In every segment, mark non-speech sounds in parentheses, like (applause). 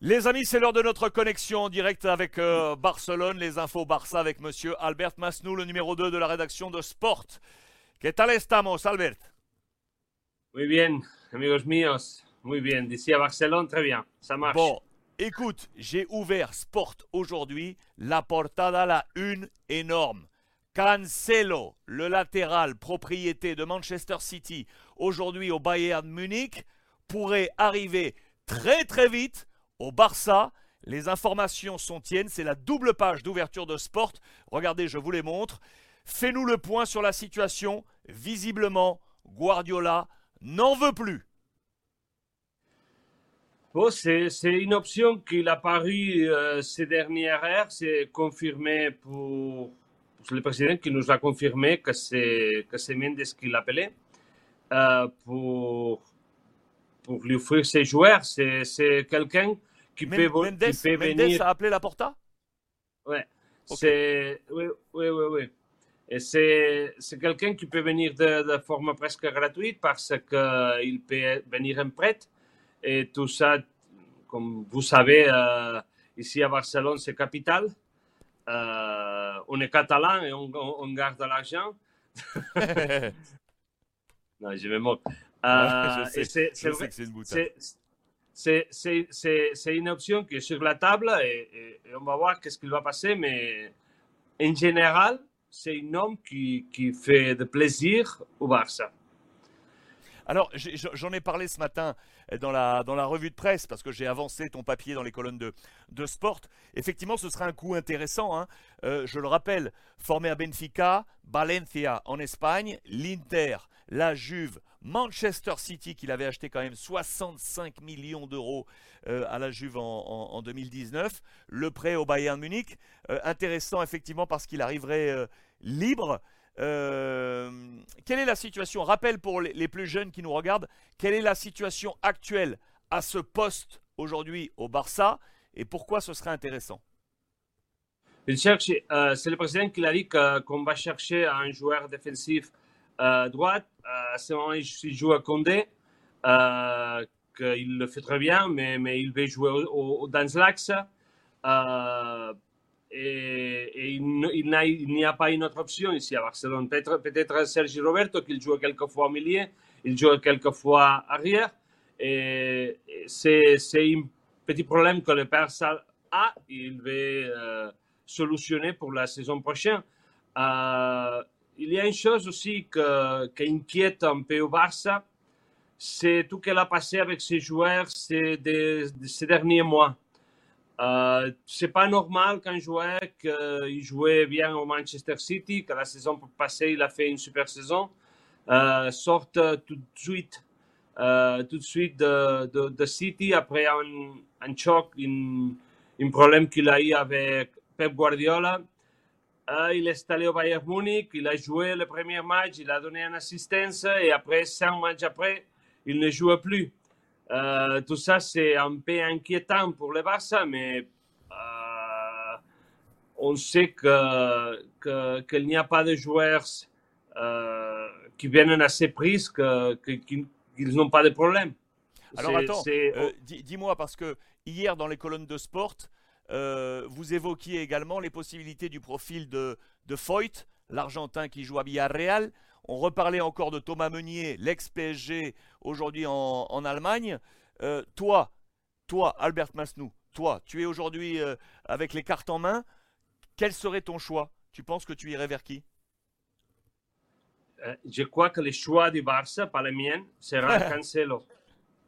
Les amis, c'est l'heure de notre connexion en direct avec euh, Barcelone, les infos Barça avec monsieur Albert Masnou, le numéro 2 de la rédaction de Sport. ¿Qué tal estamos, Albert? Muy bien, amigos míos. Muy bien. D'ici à Barcelone, très bien. Ça marche. Bon, écoute, j'ai ouvert Sport aujourd'hui, la portada, la une énorme. Cancelo, le latéral propriété de Manchester City, aujourd'hui au Bayern Munich, pourrait arriver très très vite au Barça. Les informations sont tiennes, c'est la double page d'ouverture de Sport. Regardez, je vous les montre. Fais-nous le point sur la situation. Visiblement, Guardiola n'en veut plus. Bon, c'est une option qui a paru euh, ces dernières heures. C'est confirmé pour, le président qui nous a confirmé que c'est Mendes qui l'appelait euh, pour pour lui offrir ses joueurs. C'est quelqu'un qui Men- peut, Mendes, qui peut Mendes venir. a appelé la Porta? Ouais. Ok. C'est oui, oui, oui, oui. Et c'est quelqu'un qui peut venir de, de forme presque gratuite parce qu'il peut venir en prêt. Et tout ça, comme vous savez, euh, ici à Barcelone, c'est capital. Euh, on est catalan et on, on- on garde l'argent. (laughs) (laughs) Non, je me moque. Euh, je sais, et c'est- je sais c'est une boutade. C'est- une option qui est sur la table et, on va voir qu'est-ce qu'il va passer. Mais en général, c'est un homme qui, fait de plaisir au Barça. Alors, j'en ai parlé ce matin dans la, dans la revue de presse parce que j'ai avancé ton papier dans les colonnes de, de Sport. Effectivement, ce sera un coup intéressant. hein. Euh, je le rappelle, formé à Benfica, Valencia en Espagne, l'Inter, la Juve, Manchester City qu'il avait acheté quand même 65 millions d'euros euh, à la Juve en, en- en 2019, le prêt au Bayern Munich. Euh, intéressant effectivement parce qu'il arriverait euh, libre. Quelle est la situation? Rappel pour les, plus jeunes qui nous regardent, quelle est la situation actuelle à ce poste aujourd'hui au Barça? Et pourquoi ce serait intéressant? C'est le président qui a dit qu'on va chercher un joueur défensif euh, droite. Euh, à ce moment, il joue à Condé, euh, qu'il le fait très bien, mais, mais il veut jouer au, au- dans l'axe. Euh, et il, n'y a pas une autre option ici à Barcelone. Peut-être peut Sergi Roberto, qui joue quelquefois au milieu, il joue quelquefois arrière. Et, et c'est c'est un petit problème que le Barça a. Il veut euh, solutionner pour la saison prochaine. Il y a une chose aussi que, qui inquiète un peu au Barça, c'est tout ce qu'elle a passé avec ses joueurs ces, derniers mois. Euh, c'est pas normal qu'un joueur qui jouait bien au Manchester City, que la saison passée il a fait une super saison, euh, sorte tout de suite, euh, tout de suite de, City après un, choc, un problème qu'il a eu avec Pep Guardiola. Euh, il est allé au Bayern Munich, il a joué le premier match, il a donné une assistance et après, cinq matchs après, il ne joue plus. Euh, tout ça, c'est un peu inquiétant pour le Barça, mais euh, on sait que, que- qu'il n'y a pas de joueurs euh, qui viennent à ces que- qu'ils n'ont pas de problème. Alors attends, dis- dis-moi parce que hier dans les colonnes de Sport, euh, vous évoquiez également les possibilités du profil de, de Foyt, l'Argentin qui joue à Villarreal. On reparlait encore de Thomas Meunier, l'ex-PSG, aujourd'hui en, en Allemagne. Euh, toi, toi, Albert Masnou, toi, tu es aujourd'hui euh, avec les cartes en main. Quel serait ton choix? Tu penses que tu irais vers qui? Je crois que le choix du Barça, pas le mien, sera (laughs) Cancelo.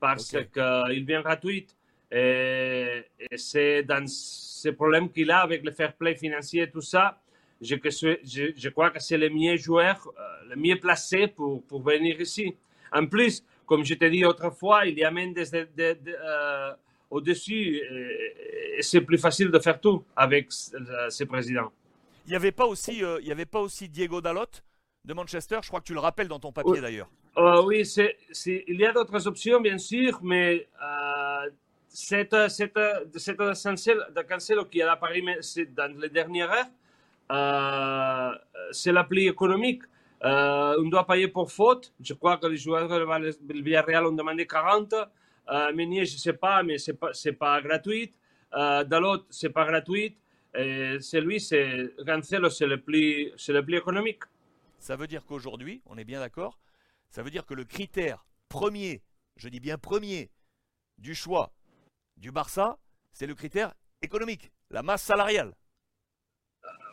Parce Ok. qu'il vient gratuit. Et c'est dans ce problème qu'il a avec le fair play financier et tout ça. Je, crois que c'est le mieux joueur, euh, le mieux placé pour, pour venir ici. En plus, comme je t'ai dit autrefois, il y a Mendes de- de- de, euh, au-dessus. Et, et c'est plus facile de faire tout avec ce, ce président. Il n'y avait, pas aussi, euh, il y avait pas aussi Diego Dalot de Manchester Je crois que tu le rappelles dans ton papier Oui. d'ailleurs. Euh, oui, il y a d'autres options, bien sûr, mais euh, cette, cette, cette Cancelo, de Cancelo qui a apparu c'est dans les dernières heures, euh, c'est la plus économique. Euh, on doit payer pour faute. Je crois que les joueurs de Villarreal ont demandé 40. Euh, Meunier, je ne sais pas, mais ce n'est pas, pas gratuit. Euh, Dalot, ce n'est pas gratuit. Et celui, c'est Cancelo, c'est le, plus, le économique. Ça veut dire qu'aujourd'hui, on est bien d'accord, ça veut dire que le critère premier, je dis bien premier, du choix du Barça, c'est le critère économique, la masse salariale.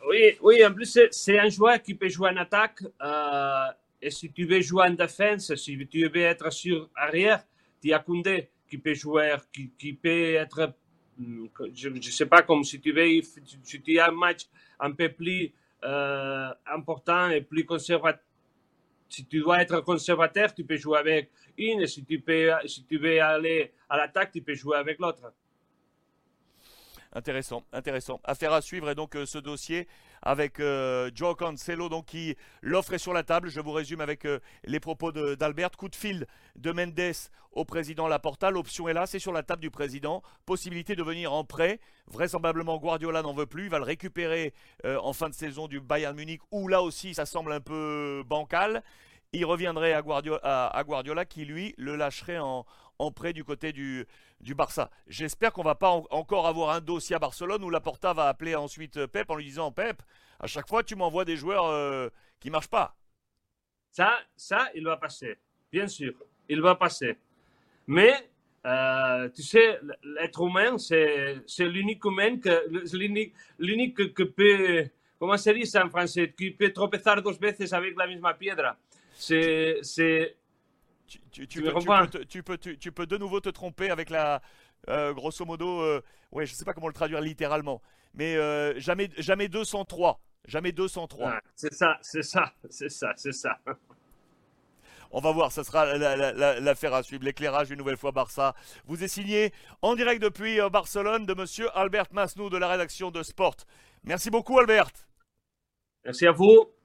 Oui, oui, en plus, c'est un joueur qui peut jouer en attaque. Euh, et si tu veux jouer en défense, si tu veux être sur arrière, tu as Koundé qui peut jouer, qui, qui peut être, hmm, je ne sais pas, comme si tu veux, si tu as un match un peu plus euh, important et plus conservateur. Si tu dois être conservateur, tu peux jouer avec une. Si tu, peux, si tu veux aller à l'attaque, tu peux jouer avec l'autre. Intéressant, intéressant. Affaire à suivre et donc euh, ce dossier avec euh, Joe Cancelo donc qui l'offre est sur la table. Je vous résume avec euh, les propos d'Albert. Coup de fil de Mendes au président Laporta. L'option est là, c'est sur la table du président. Possibilité de venir en prêt. Vraisemblablement Guardiola n'en veut plus. Il va le récupérer en fin de saison du Bayern Munich où là aussi ça semble un peu bancal. Il reviendrait à Guardiola qui lui le lâcherait en, en prêt du côté du, Barça. J'espère qu'on va pas encore avoir un dossier à Barcelone où Laporta va appeler ensuite Pep en lui disant Pep, à chaque fois tu m'envoies des joueurs qui euh, qui marchent pas. Ça, ça, il va passer, bien sûr, il va passer. Mais euh, tu sais, l'être humain, c'est l'unique humain que l'unique que peut, comment se dit ça en français, qui peut tropezar dos veces avec la misma piedra. C'est tu, tu, peux, tu, peux, de nouveau te tromper avec la. Euh, grosso modo, euh, ouais, je sais pas comment le traduire littéralement, mais euh, jamais, jamais 203. Jamais 203. Ah, c'est ça, c'est ça, c'est ça, c'est ça. On va voir, ça sera l'affaire à suivre. L'éclairage une nouvelle fois Barça. Vous est signé en direct depuis Barcelone de monsieur Albert Masnou de la rédaction de Sport. Merci beaucoup Albert. Merci à vous.